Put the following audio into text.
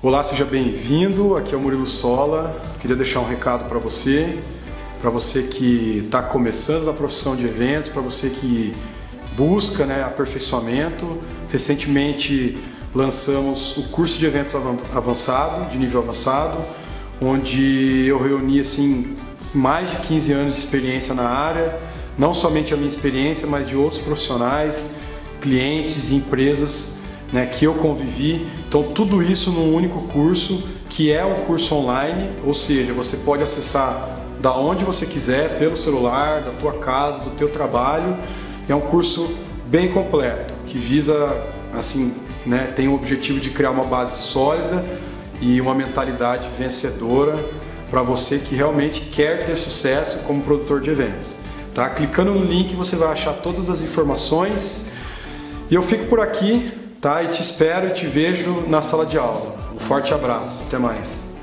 Olá, seja bem-vindo. Aqui é o Murilo Sola. Queria deixar um recado para você, para você que está começando na profissão de eventos, para você que busca né, aperfeiçoamento. Recentemente lançamos o curso de eventos avançado, de nível avançado, onde eu reuni assim mais de 15 anos de experiência na área, não somente a minha experiência, mas de outros profissionais, clientes e empresas né, que eu convivi. Então, tudo isso num único curso, que é um curso online, ou seja, você pode acessar da onde você quiser, pelo celular, da tua casa, do teu trabalho. É um curso bem completo, que visa, assim, né, tem o objetivo de criar uma base sólida e uma mentalidade vencedora para você que realmente quer ter sucesso como produtor de eventos. Tá? Clicando no link você vai achar todas as informações. E eu fico por aqui tá? E te espero e te vejo na sala de aula. Um forte abraço, até mais.